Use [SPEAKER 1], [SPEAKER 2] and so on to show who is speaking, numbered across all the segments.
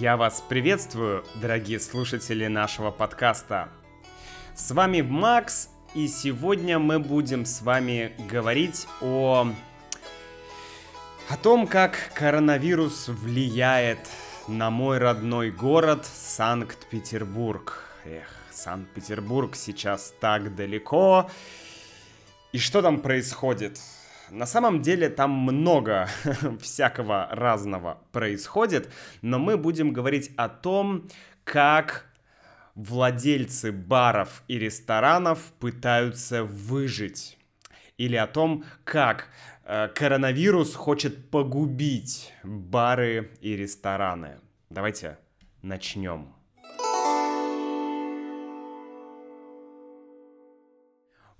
[SPEAKER 1] Я вас приветствую, дорогие слушатели нашего подкаста. С вами Макс, и сегодня мы будем с вами говорить о о том, как коронавирус влияет на мой родной город Санкт-Петербург. Эх, Санкт-Петербург сейчас так далеко. И что там происходит? На самом деле там много всякого разного происходит, но мы будем говорить о том, как владельцы баров и ресторанов пытаются выжить. Или о том, как э, коронавирус хочет погубить бары и рестораны. Давайте начнем.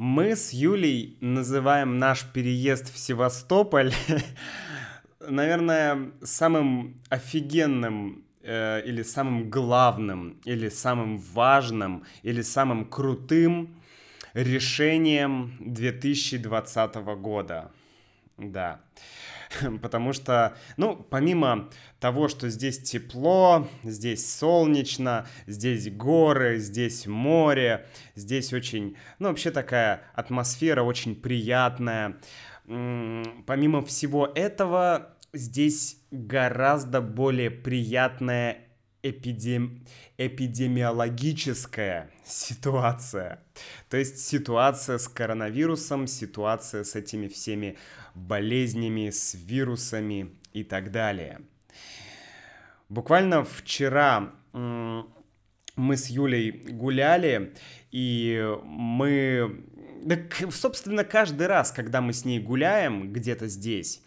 [SPEAKER 1] Мы с Юлей называем наш переезд в Севастополь, наверное, самым офигенным э, или самым главным, или самым важным, или самым крутым решением 2020 года. Да. потому что, ну, помимо того, что здесь тепло, здесь солнечно, здесь горы, здесь море, здесь очень, ну, вообще такая атмосфера очень приятная. Помимо всего этого, здесь гораздо более приятная эпидем... эпидемиологическая ситуация. То есть ситуация с коронавирусом, ситуация с этими всеми болезнями, с вирусами и так далее. Буквально вчера мы с Юлей гуляли, и мы... Собственно, каждый раз, когда мы с ней гуляем где-то здесь,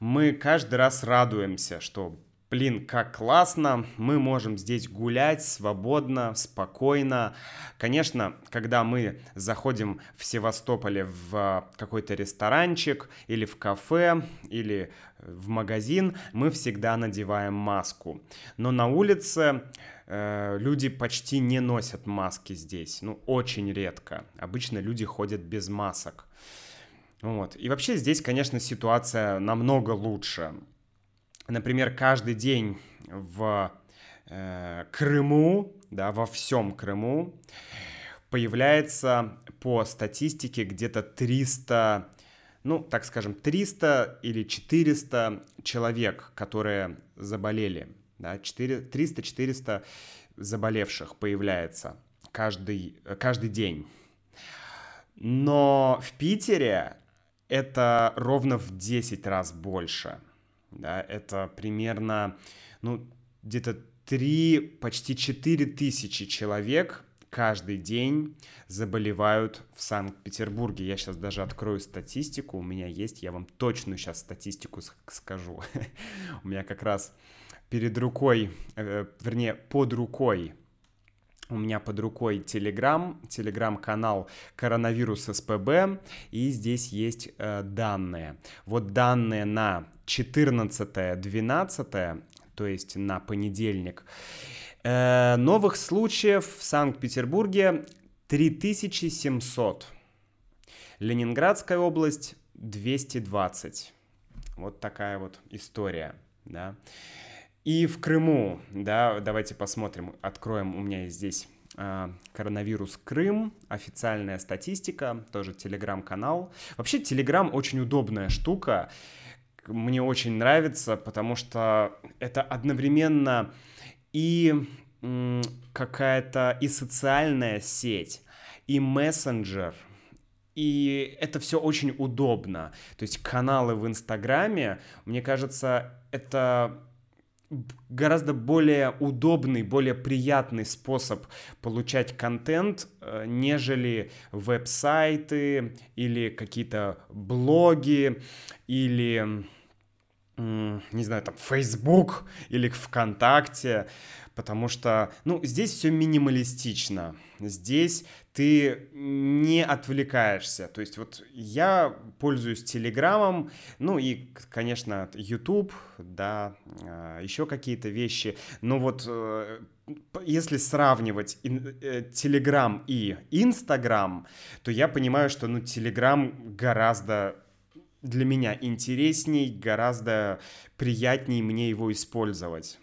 [SPEAKER 1] мы каждый раз радуемся, что Блин, как классно, мы можем здесь гулять свободно, спокойно. Конечно, когда мы заходим в Севастополе в какой-то ресторанчик или в кафе или в магазин, мы всегда надеваем маску. Но на улице э, люди почти не носят маски здесь, ну очень редко. Обычно люди ходят без масок. Вот. И вообще здесь, конечно, ситуация намного лучше например, каждый день в э, Крыму, да, во всем Крыму появляется по статистике где-то 300, ну, так скажем, 300 или 400 человек, которые заболели, да, 300-400 заболевших появляется каждый, каждый день. Но в Питере это ровно в 10 раз больше – да, это примерно, ну, где-то 3, почти 4 тысячи человек каждый день заболевают в Санкт-Петербурге. Я сейчас даже открою статистику, у меня есть, я вам точную сейчас статистику скажу. У меня как раз перед рукой, э, вернее, под рукой у меня под рукой Telegram, Telegram-канал Коронавирус СПБ, и здесь есть э, данные. Вот данные на 14-12, то есть на понедельник. Э, новых случаев в Санкт-Петербурге 3700. Ленинградская область 220. Вот такая вот история, да. И в Крыму, да, давайте посмотрим, откроем, у меня есть здесь э, коронавирус Крым, официальная статистика, тоже телеграм-канал. Вообще телеграм очень удобная штука, мне очень нравится, потому что это одновременно и какая-то и социальная сеть, и мессенджер, и это все очень удобно. То есть каналы в Инстаграме, мне кажется, это гораздо более удобный, более приятный способ получать контент, э, нежели веб-сайты или какие-то блоги или не знаю, там, Facebook или ВКонтакте, потому что, ну, здесь все минималистично. Здесь ты не отвлекаешься. То есть вот я пользуюсь Телеграмом, ну и, конечно, YouTube, да, а, еще какие-то вещи. Но вот э, если сравнивать Телеграм э, и Инстаграм, то я понимаю, что, ну, Телеграм гораздо для меня интересней, гораздо приятней мне его использовать.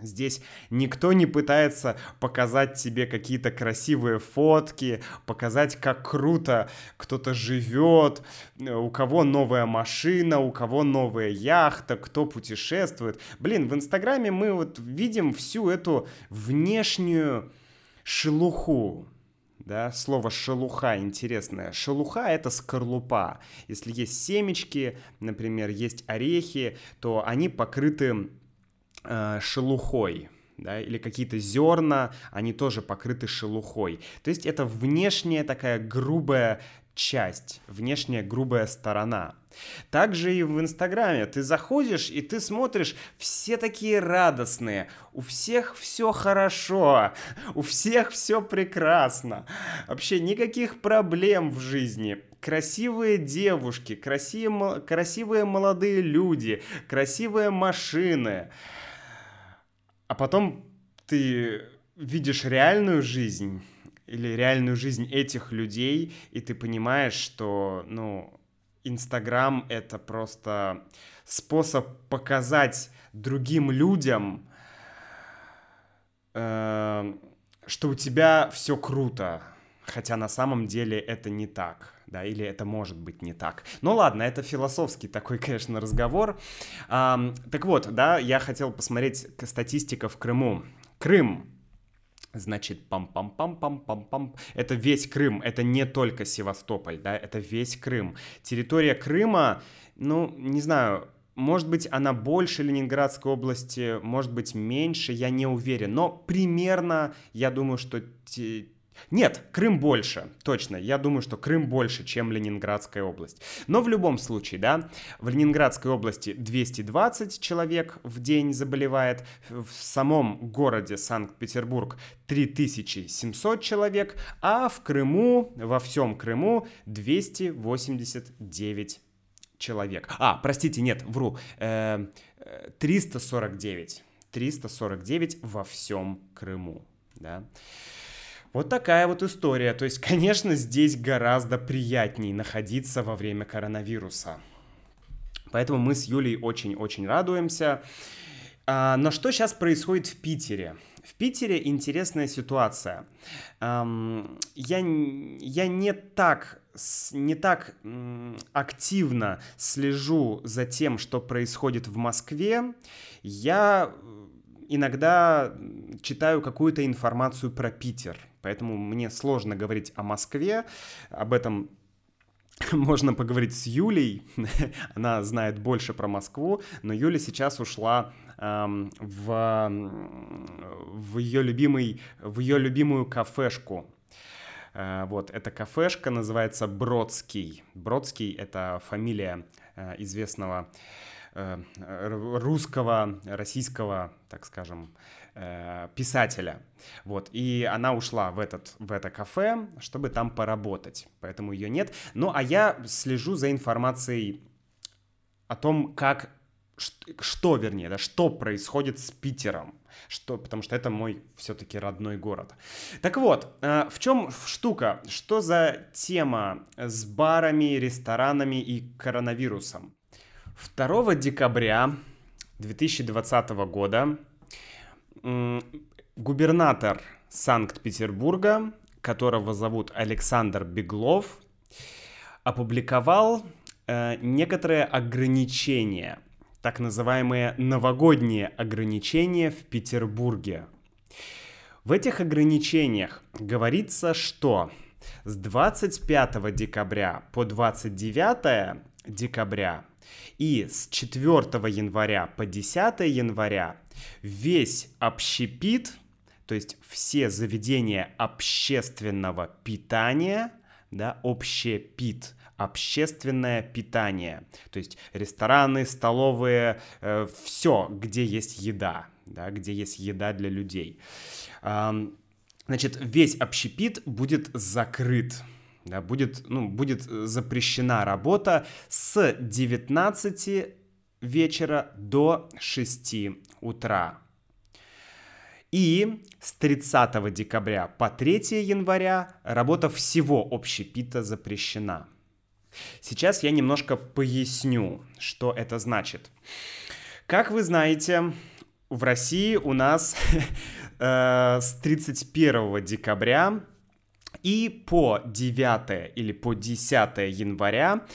[SPEAKER 1] Здесь никто не пытается показать тебе какие-то красивые фотки, показать, как круто кто-то живет, у кого новая машина, у кого новая яхта, кто путешествует. Блин, в Инстаграме мы вот видим всю эту внешнюю шелуху, да, слово шелуха интересное. Шелуха — это скорлупа. Если есть семечки, например, есть орехи, то они покрыты э, шелухой, да, или какие-то зерна, они тоже покрыты шелухой. То есть это внешняя такая грубая часть, внешняя грубая сторона. Также и в Инстаграме. Ты заходишь и ты смотришь, все такие радостные, у всех все хорошо, у всех все прекрасно, вообще никаких проблем в жизни, красивые девушки, красивые, красивые молодые люди, красивые машины. А потом ты видишь реальную жизнь или реальную жизнь этих людей, и ты понимаешь, что, ну, Инстаграм — это просто способ показать другим людям, э, что у тебя все круто, хотя на самом деле это не так, да, или это может быть не так. Ну ладно, это философский такой, конечно, разговор. А, так вот, да, я хотел посмотреть статистика в Крыму. Крым Значит, пам-пам-пам-пам-пам-пам. Это весь Крым, это не только Севастополь, да, это весь Крым. Территория Крыма, ну, не знаю, может быть, она больше Ленинградской области, может быть, меньше, я не уверен. Но примерно, я думаю, что нет, Крым больше, точно. Я думаю, что Крым больше, чем Ленинградская область. Но в любом случае, да, в Ленинградской области 220 человек в день заболевает, в самом городе Санкт-Петербург 3700 человек, а в Крыму, во всем Крыму 289 человек. А, простите, нет, вру, э, 349. 349 во всем Крыму, да. Вот такая вот история. То есть, конечно, здесь гораздо приятнее находиться во время коронавируса. Поэтому мы с Юлей очень-очень радуемся. А, но что сейчас происходит в Питере? В Питере интересная ситуация. Я, я не так не так активно слежу за тем, что происходит в Москве. Я иногда читаю какую-то информацию про Питер, поэтому мне сложно говорить о Москве, об этом можно поговорить с Юлей, она знает больше про Москву, но Юля сейчас ушла эм, в, в, ее любимый, в ее любимую кафешку. Э, вот, эта кафешка называется Бродский. Бродский — это фамилия э, известного Э, русского, российского, так скажем, э, писателя. Вот, и она ушла в, этот, в это кафе, чтобы там поработать, поэтому ее нет. Ну, а я слежу за информацией о том, как, что, вернее, да, что происходит с Питером, что, потому что это мой все-таки родной город. Так вот, э, в чем штука? Что за тема с барами, ресторанами и коронавирусом? 2 декабря 2020 года губернатор Санкт-Петербурга, которого зовут Александр Беглов, опубликовал э, некоторые ограничения, так называемые новогодние ограничения в Петербурге. В этих ограничениях говорится, что с 25 декабря по 29 декабря и с 4 января по 10 января весь общепит, то есть все заведения общественного питания, да, общепит, общественное питание, то есть рестораны, столовые, э, все, где есть еда, да, где есть еда для людей. Э, значит, весь общепит будет закрыт да, будет, ну, будет э, запрещена работа с 19 вечера до 6 утра. И с 30 декабря по 3 января работа всего общепита запрещена. Сейчас я немножко поясню, что это значит. Как вы знаете, в России у нас э, с 31 декабря и по 9 или по 10 января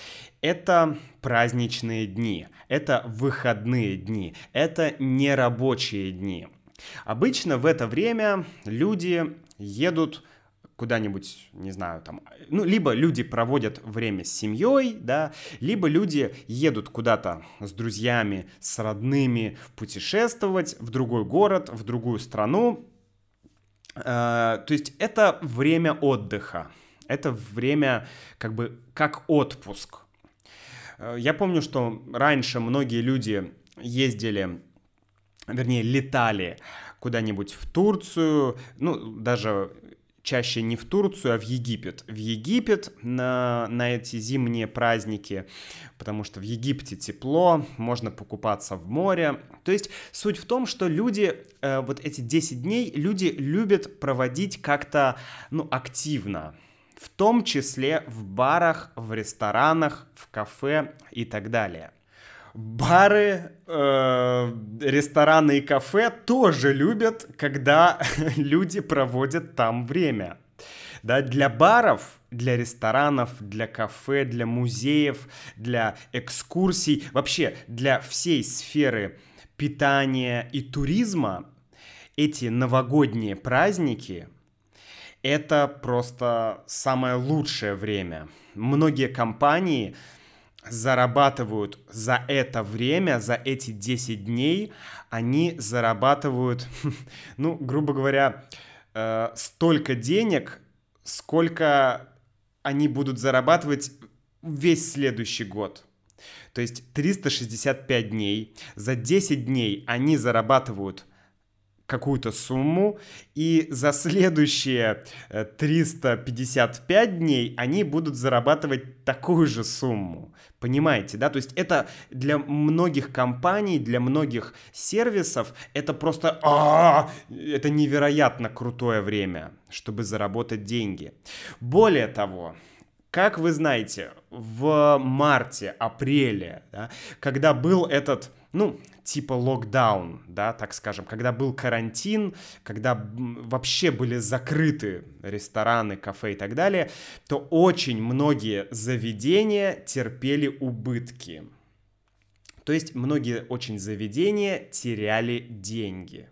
[SPEAKER 1] это праздничные дни, это выходные дни, это нерабочие дни. Обычно в это время люди едут куда-нибудь, не знаю, там, ну, либо люди проводят время с семьей, да, либо люди едут куда-то с друзьями, с родными путешествовать в другой город, в другую страну. Э, то есть это время отдыха, это время как бы как отпуск. Э, я помню, что раньше многие люди ездили, вернее, летали куда-нибудь в Турцию, ну, даже чаще не в Турцию, а в Египет. В Египет на, на эти зимние праздники, потому что в Египте тепло, можно покупаться в море. То есть суть в том, что люди, э, вот эти 10 дней, люди любят проводить как-то, ну, активно. В том числе в барах, в ресторанах, в кафе и так далее бары, э, рестораны и кафе тоже любят, когда люди проводят там время. Да, для баров, для ресторанов, для кафе, для музеев, для экскурсий, вообще для всей сферы питания и туризма эти новогодние праздники это просто самое лучшее время. Многие компании зарабатывают за это время, за эти 10 дней, они зарабатывают, ну, грубо говоря, э, столько денег, сколько они будут зарабатывать весь следующий год. То есть 365 дней. За 10 дней они зарабатывают какую-то сумму, и за следующие 355 э, дней они будут зарабатывать такую же сумму. Понимаете, да? То есть это для многих компаний, для многих сервисов это просто а, это невероятно крутое время, чтобы заработать деньги. Более того, как вы знаете, в марте, апреле, да, когда был этот, ну, типа локдаун, да, так скажем, когда был карантин, когда вообще были закрыты рестораны, кафе и так далее, то очень многие заведения терпели убытки. То есть многие очень заведения теряли деньги.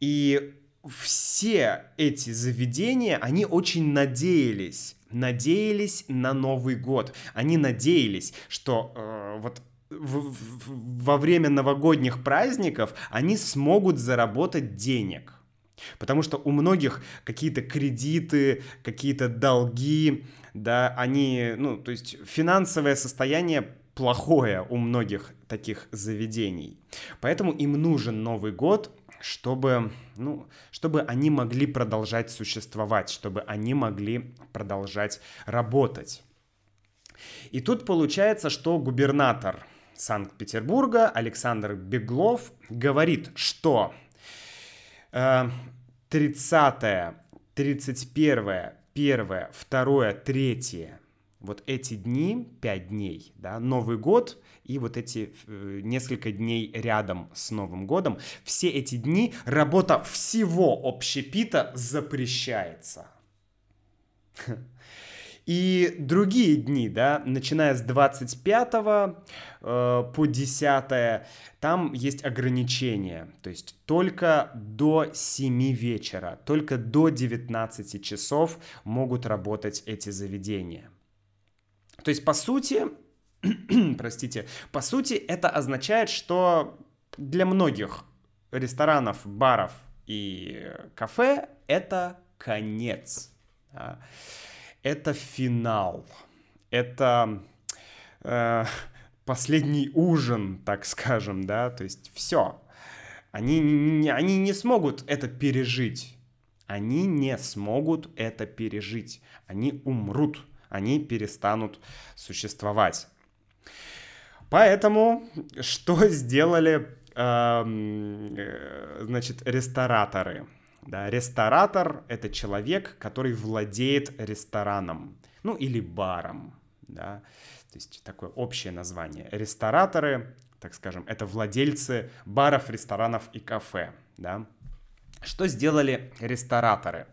[SPEAKER 1] И все эти заведения, они очень надеялись, надеялись на Новый год. Они надеялись, что э, вот в, в, во время новогодних праздников они смогут заработать денег. Потому что у многих какие-то кредиты, какие-то долги, да, они, ну, то есть финансовое состояние плохое у многих таких заведений. Поэтому им нужен Новый год, чтобы, ну, чтобы они могли продолжать существовать, чтобы они могли продолжать работать. И тут получается, что губернатор Санкт-Петербурга Александр Беглов говорит, что 30, 31, 1, 2, 3, вот эти дни, 5 дней, да, Новый год и вот эти э, несколько дней рядом с Новым годом, все эти дни работа всего общепита запрещается. И другие дни, да, начиная с 25 э, по 10, там есть ограничения. То есть только до 7 вечера, только до 19 часов могут работать эти заведения. То есть, по сути, простите, по сути, это означает, что для многих ресторанов, баров и кафе это конец. Это финал, это э, последний ужин, так скажем, да, то есть все. Они, не, они не смогут это пережить. Они не смогут это пережить. Они умрут. Они перестанут существовать. Поэтому что сделали, эм, э, значит, рестораторы? Да, ресторатор — это человек, который владеет рестораном, ну или баром, да, то есть такое общее название. Рестораторы так скажем, это владельцы баров, ресторанов и кафе, да. Что сделали рестораторы?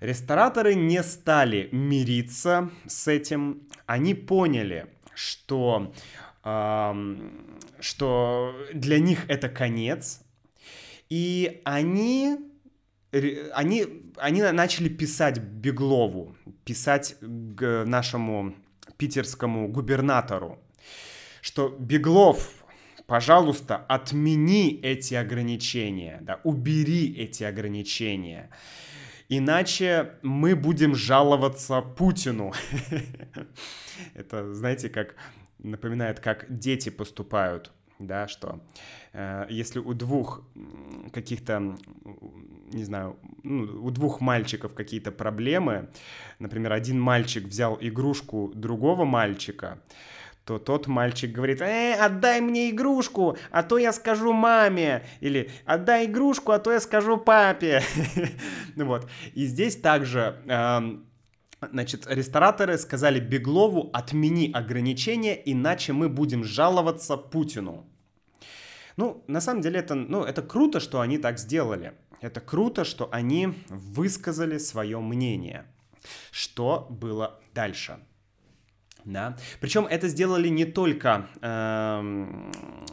[SPEAKER 1] Рестораторы не стали мириться с этим, они поняли, что, э, что для них это конец, и они, они, они начали писать Беглову, писать к нашему питерскому губернатору, что Беглов, пожалуйста, отмени эти ограничения, да, убери эти ограничения. Иначе мы будем жаловаться Путину. Это, знаете, как напоминает, как дети поступают, да, что э, если у двух каких-то, не знаю, ну, у двух мальчиков какие-то проблемы, например, один мальчик взял игрушку другого мальчика, то тот мальчик говорит, э, отдай мне игрушку, а то я скажу маме, или отдай игрушку, а то я скажу папе. Вот. И здесь также Значит, рестораторы сказали Беглову, отмени ограничения, иначе мы будем жаловаться Путину. Ну, на самом деле, это, ну, это круто, что они так сделали. Это круто, что они высказали свое мнение. Что было дальше? Да. Причем это сделали не только э,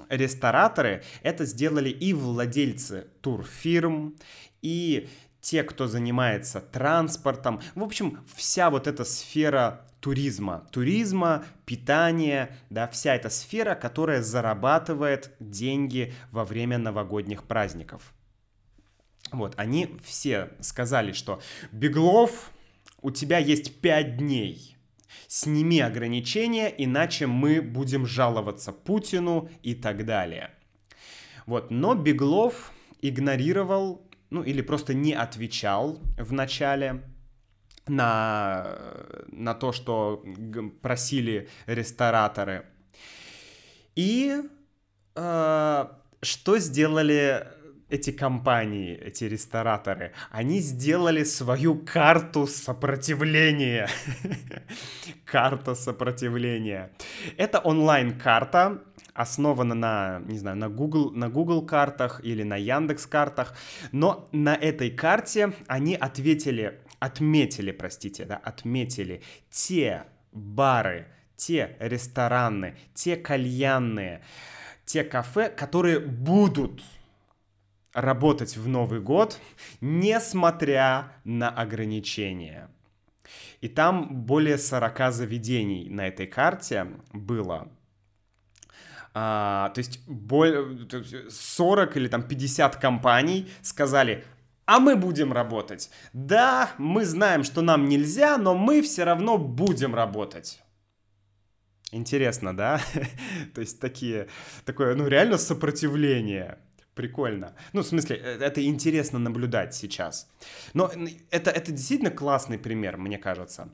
[SPEAKER 1] рестораторы, это сделали и владельцы турфирм, и те, кто занимается транспортом. В общем, вся вот эта сфера туризма, туризма, питания, да, вся эта сфера, которая зарабатывает деньги во время новогодних праздников. Вот, они все сказали, что Беглов, у тебя есть 5 дней, сними ограничения, иначе мы будем жаловаться Путину и так далее. Вот, но Беглов игнорировал, ну или просто не отвечал в начале на, на то, что просили рестораторы. И э, что сделали эти компании, эти рестораторы, они сделали свою карту сопротивления. Карта сопротивления. Это онлайн-карта, основана на, не знаю, на Google, на Google картах или на Яндекс картах, но на этой карте они ответили, отметили, простите, да, отметили те бары, те рестораны, те кальянные, те кафе, которые будут работать в Новый год, несмотря на ограничения. И там более 40 заведений на этой карте было. А, то есть более, 40 или там 50 компаний сказали, а мы будем работать. Да, мы знаем, что нам нельзя, но мы все равно будем работать. Интересно, да? То есть такие, такое, ну реально сопротивление прикольно. Ну, в смысле, э, это интересно наблюдать сейчас. Но это, это действительно классный пример, мне кажется.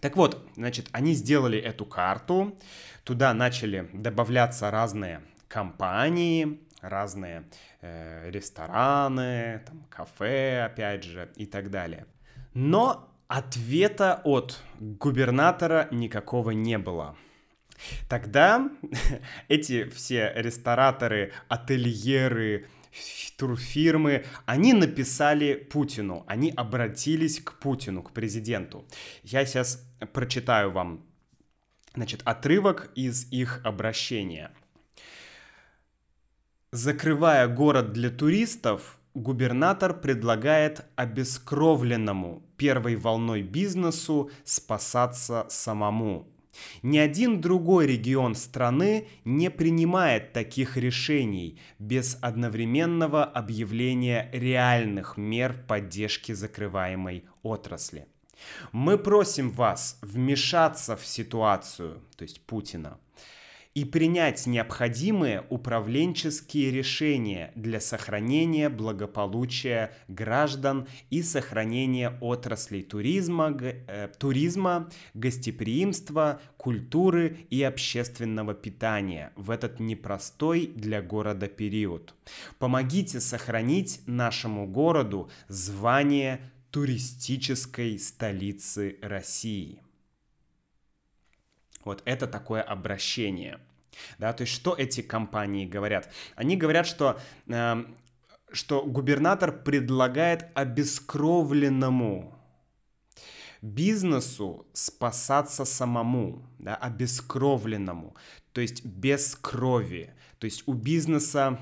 [SPEAKER 1] Так вот, значит, они сделали эту карту, туда начали добавляться разные компании, разные э, рестораны, там, кафе, опять же, и так далее. Но ответа от губернатора никакого не было. Тогда эти все рестораторы, ательеры, турфирмы, они написали Путину, они обратились к Путину, к президенту. Я сейчас прочитаю вам, значит, отрывок из их обращения. Закрывая город для туристов, губернатор предлагает обескровленному первой волной бизнесу спасаться самому. Ни один другой регион страны не принимает таких решений без одновременного объявления реальных мер поддержки закрываемой отрасли. Мы просим вас вмешаться в ситуацию, то есть Путина, и принять необходимые управленческие решения для сохранения благополучия граждан и сохранения отраслей туризма, э, туризма, гостеприимства, культуры и общественного питания в этот непростой для города период. Помогите сохранить нашему городу звание туристической столицы России. Вот это такое обращение – Да, то есть что эти компании говорят? Они говорят, что, э, что губернатор предлагает обескровленному бизнесу спасаться самому, да, обескровленному, то есть без крови. То есть у бизнеса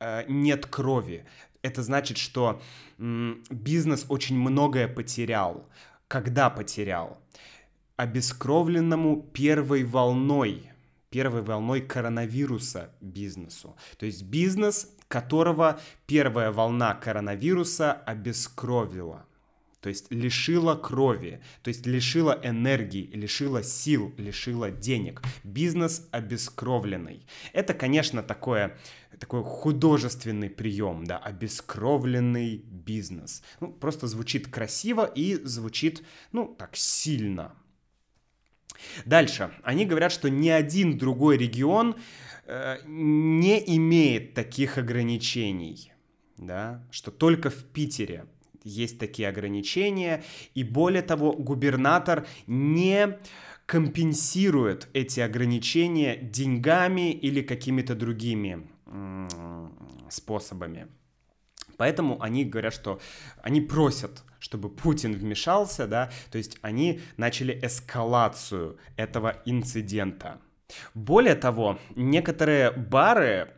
[SPEAKER 1] э, нет крови. Это значит, что м, бизнес очень многое потерял. Когда потерял? Обескровленному первой волной первой волной коронавируса бизнесу. То есть бизнес, которого первая волна коронавируса обескровила. То есть лишила крови, то есть лишила энергии, лишила сил, лишила денег. Бизнес обескровленный. Это, конечно, такое, такой художественный прием, да, обескровленный бизнес. Ну, просто звучит красиво и звучит, ну, так сильно, Дальше. Они говорят, что ни один другой регион э, не имеет таких ограничений. Да? Что только в Питере есть такие ограничения. И более того, губернатор не компенсирует эти ограничения деньгами или какими-то другими способами. Поэтому они говорят, что они просят, чтобы Путин вмешался, да, то есть они начали эскалацию этого инцидента. Более того, некоторые бары,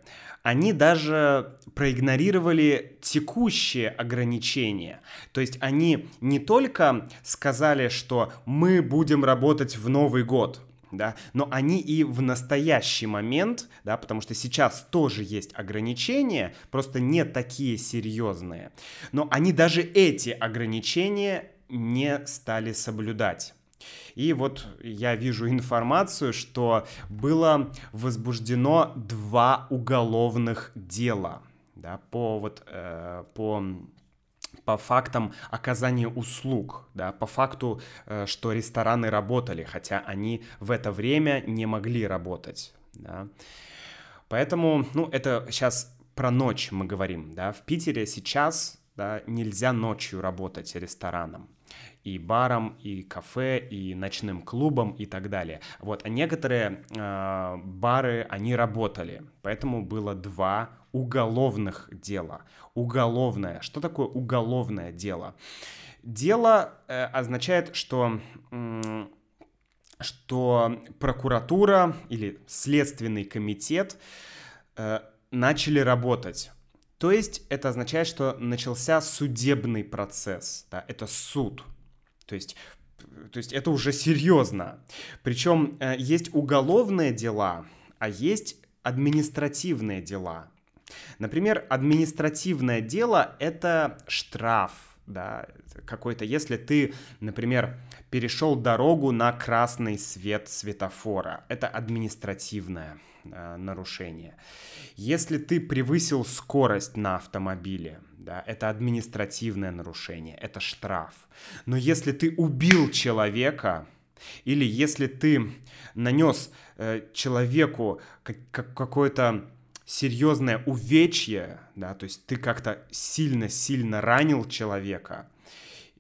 [SPEAKER 1] они даже проигнорировали текущие ограничения. То есть они не только сказали, что мы будем работать в Новый год, да, но они и в настоящий момент, да, потому что сейчас тоже есть ограничения, просто не такие серьезные, но они даже эти ограничения не стали соблюдать. И вот я вижу информацию, что было возбуждено два уголовных дела да, по, вот, э, по по фактам оказания услуг, да, по факту, э, что рестораны работали, хотя они в это время не могли работать, да. Поэтому, ну, это сейчас про ночь мы говорим, да, в Питере сейчас, да, нельзя ночью работать рестораном и баром, и кафе, и ночным клубом и так далее. Вот, а некоторые э, бары, они работали, поэтому было два уголовных дела. Уголовное. Что такое уголовное дело? Дело э, означает, что, э, что прокуратура или следственный комитет э, начали работать. То есть это означает, что начался судебный процесс, да, это суд. То есть то есть это уже серьезно. Причем э, есть уголовные дела, а есть административные дела. Например, административное дело — это штраф, да, какой-то, если ты, например, перешел дорогу на красный свет светофора, это административное э, нарушение. Если ты превысил скорость на автомобиле, да, это административное нарушение, это штраф. Но если ты убил человека, или если ты нанес э, человеку как, как, какое-то серьезное увечье, да, то есть ты как-то сильно-сильно ранил человека,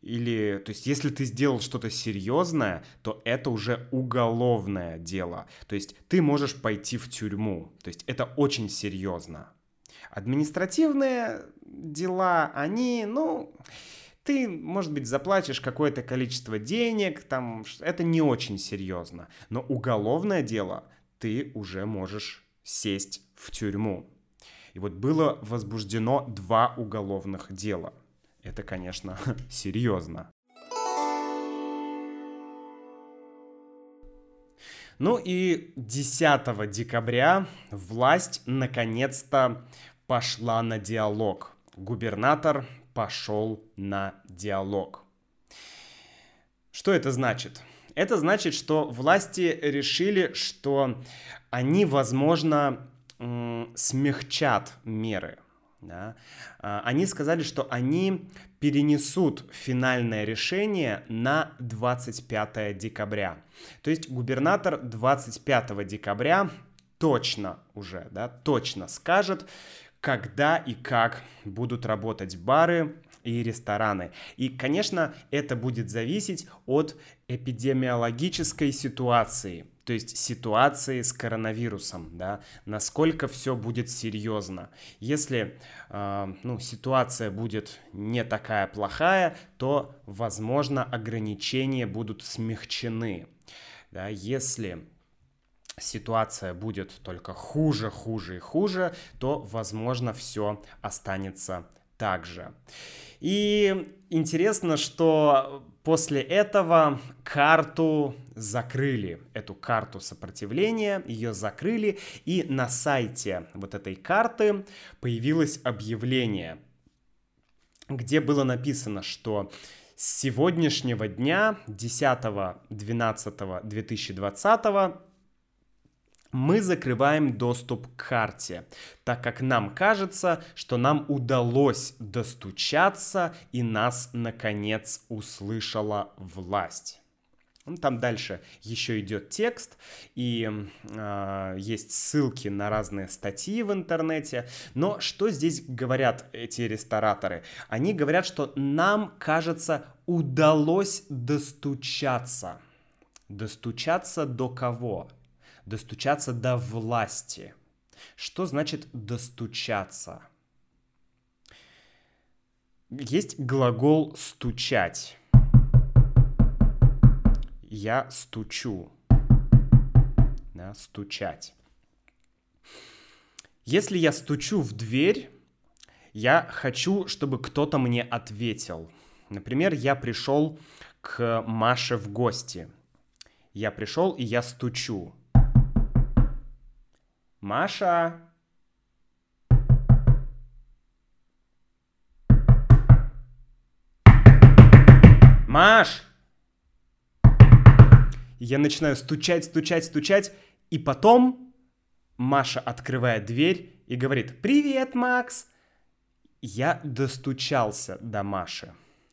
[SPEAKER 1] или, то есть, если ты сделал что-то серьезное, то это уже уголовное дело. То есть, ты можешь пойти в тюрьму. То есть, это очень серьезно. Административные дела, они, ну, ты, может быть, заплатишь какое-то количество денег, там, это не очень серьезно. Но уголовное дело ты уже можешь сесть в тюрьму. И вот было возбуждено два уголовных дела. Это, конечно, серьезно. Ну и 10 декабря власть наконец-то пошла на диалог. Губернатор пошел на диалог. Что это значит? Это значит, что власти решили, что они, возможно, смягчат меры. Да? А, они сказали, что они перенесут финальное решение на 25 декабря. То есть губернатор 25 декабря точно уже, да, точно скажет, когда и как будут работать бары и рестораны. И, конечно, это будет зависеть от эпидемиологической ситуации. то есть ситуации с коронавирусом, да, насколько все будет серьезно. Если э, ну, ситуация будет не такая плохая, то, возможно, ограничения будут смягчены. Да, если ситуация будет только хуже, хуже и хуже, то, возможно, все останется так же. И интересно, что после этого карту закрыли, эту карту сопротивления, ее закрыли, и на сайте вот этой карты появилось объявление, где было написано, что с сегодняшнего дня, 10.12.2020, мы закрываем доступ к карте, так как нам кажется, что нам удалось достучаться и нас наконец услышала власть. Ну, там дальше еще идет текст, и э, есть ссылки на разные статьи в интернете. Но что здесь говорят эти рестораторы? Они говорят, что нам, кажется, удалось достучаться. Достучаться до кого? Достучаться до власти. Что значит достучаться? Есть глагол стучать я стучу. Да, стучать. Если я стучу в дверь, я хочу, чтобы кто-то мне ответил. Например, я пришел к Маше в гости. Я пришел и я стучу. Маша. Маш! Я начинаю стучать, стучать, стучать, и потом Маша открывает дверь и говорит «Привет, Макс!» Я достучался до Маши.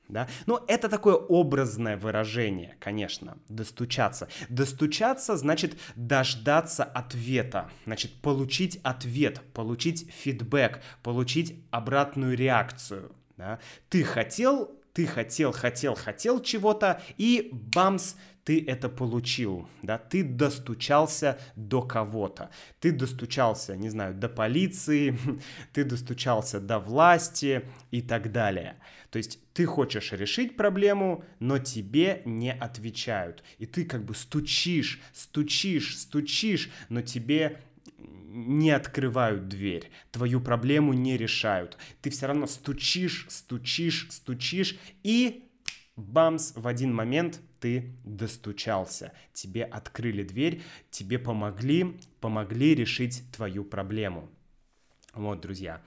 [SPEAKER 1] Да? Ну, это такое образное выражение, конечно, достучаться. Достучаться значит дождаться ответа, значит получить ответ, получить фидбэк, получить обратную реакцию. Да? Ты хотел, ты хотел, хотел, хотел чего-то, и бамс, ты это получил, да, ты достучался до кого-то, ты достучался, не знаю, до полиции, ты достучался до власти и так далее. То есть ты хочешь решить проблему, но тебе не отвечают. И ты как бы стучишь, стучишь, стучишь, но тебе не открывают дверь, твою проблему не решают. Ты все равно стучишь, стучишь, стучишь, и бамс, в один момент ты достучался, тебе открыли дверь, тебе помогли, помогли решить твою проблему. Вот, друзья.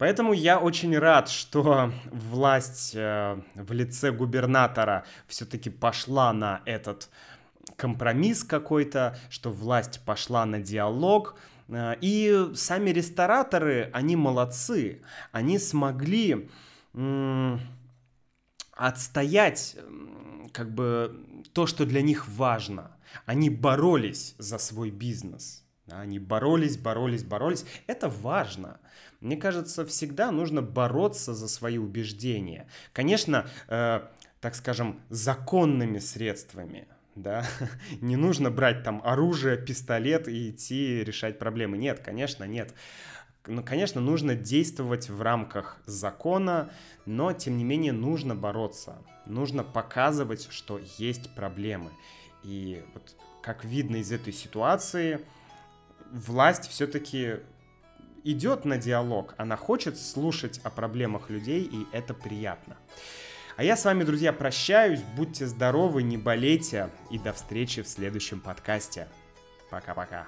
[SPEAKER 1] Поэтому я очень рад, что власть э, в лице губернатора все-таки пошла на этот компромисс какой-то, что власть пошла на диалог. Э, и сами рестораторы, они молодцы. Они смогли отстоять как бы то, что для них важно. Они боролись за свой бизнес. Они боролись, боролись, боролись. Это важно. Мне кажется, всегда нужно бороться за свои убеждения. Конечно, э, так скажем, законными средствами. Да? Не нужно брать там оружие, пистолет и идти решать проблемы. Нет, конечно, нет. Ну, конечно, нужно действовать в рамках закона, но, тем не менее, нужно бороться. Нужно показывать, что есть проблемы. И вот, как видно из этой ситуации, власть все-таки идет на диалог. Она хочет слушать о проблемах людей, и это приятно. А я с вами, друзья, прощаюсь. Будьте здоровы, не болейте. И до встречи в следующем подкасте. Пока-пока.